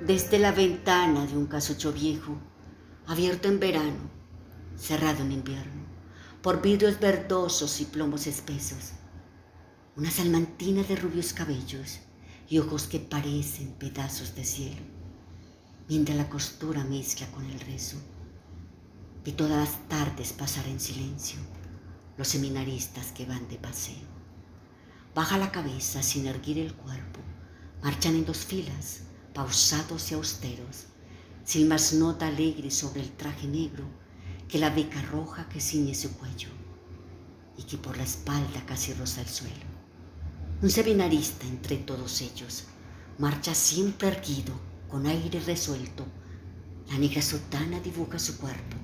desde la ventana de un casucho viejo, abierto en verano, cerrado en invierno, por vidrios verdosos y plomos espesos, una salmantina de rubios cabellos y ojos que parecen pedazos de cielo, mientras la costura mezcla con el rezo. Vi todas las tardes pasar en silencio los seminaristas que van de paseo. Baja la cabeza sin erguir el cuerpo, marchan en dos filas, pausados y austeros, sin más nota alegre sobre el traje negro que la beca roja que ciñe su cuello y que por la espalda casi roza el suelo. Un seminarista entre todos ellos marcha siempre erguido, con aire resuelto. La negra sotana dibuja su cuerpo,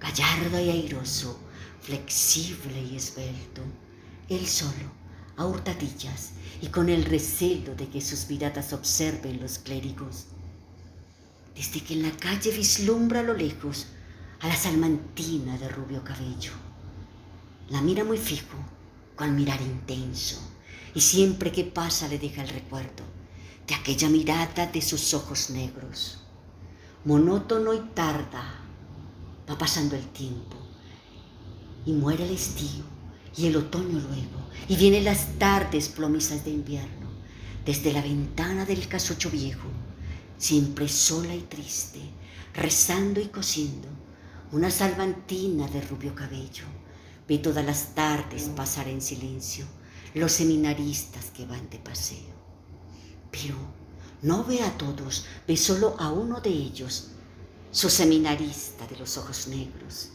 gallardo y airoso, flexible y esbelto. Él solo, a hurtadillas y con el recelo de que sus miradas observen los clérigos. Desde que en la calle vislumbra a lo lejos a la salmantina de rubio cabello. La mira muy fijo, con mirar intenso y siempre que pasa le deja el recuerdo de aquella mirada de sus ojos negros. Monótono y tarda va pasando el tiempo y muere el estío y el otoño luego y vienen las tardes plomizas de invierno desde la ventana del casucho viejo, siempre sola y triste, rezando y cosiendo, una salvantina de rubio cabello. Ve todas las tardes pasar en silencio los seminaristas que van de paseo. Pero no ve a todos, ve solo a uno de ellos, su seminarista de los ojos negros.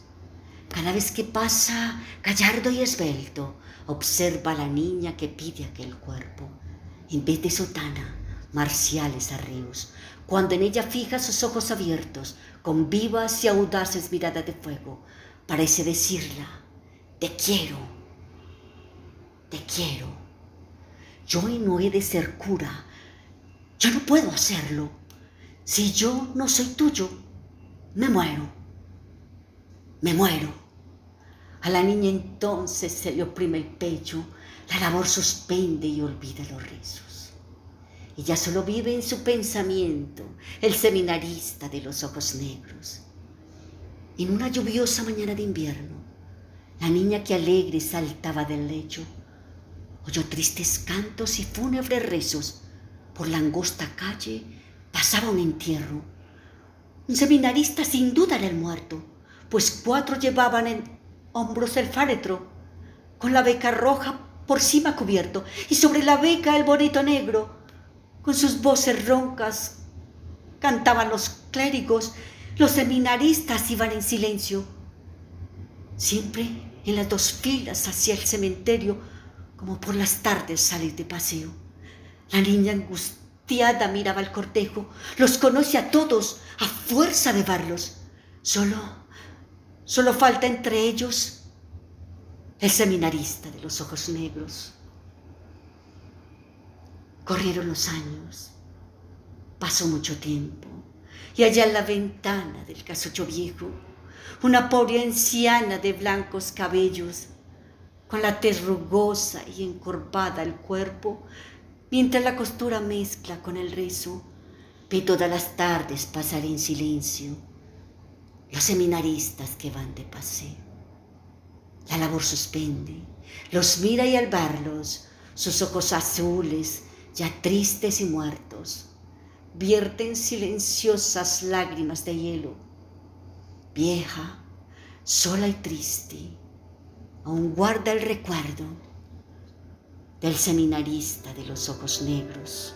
Cada vez que pasa, gallardo y esbelto, observa a la niña que pide aquel cuerpo. En vez de sotana, marciales arreos, cuando en ella fija sus ojos abiertos, con vivas y audaces miradas de fuego, parece decirla, te quiero te quiero. Yo no he de ser cura. Yo no puedo hacerlo. Si yo no soy tuyo, me muero. Me muero. A la niña entonces se le oprime el pecho, la labor suspende y olvida los rezos. Ya solo vive en su pensamiento el seminarista de los ojos negros. En una lluviosa mañana de invierno, la niña que alegre saltaba del lecho oyó tristes cantos y fúnebres rezos. Por la angosta calle pasaba un entierro. Un seminarista sin duda era el muerto, pues cuatro llevaban en hombros el féretro, con la beca roja por cima cubierto, y sobre la beca el bonito negro. Con sus voces roncas cantaban los clérigos, los seminaristas iban en silencio. Siempre en las dos filas hacia el cementerio como por las tardes salir de paseo. La niña angustiada miraba el cortejo, los conoce a todos a fuerza de verlos. Solo, solo falta entre ellos el seminarista de los ojos negros. Corrieron los años, pasó mucho tiempo, y allá en la ventana del casucho viejo, una pobre anciana de blancos cabellos con la tez rugosa y encorvada el cuerpo, mientras la costura mezcla con el rezo, ve todas las tardes pasar en silencio los seminaristas que van de paseo. La labor suspende, los mira y al verlos, sus ojos azules, ya tristes y muertos, vierten silenciosas lágrimas de hielo. Vieja, sola y triste, aún guarda el recuerdo del seminarista de los ojos negros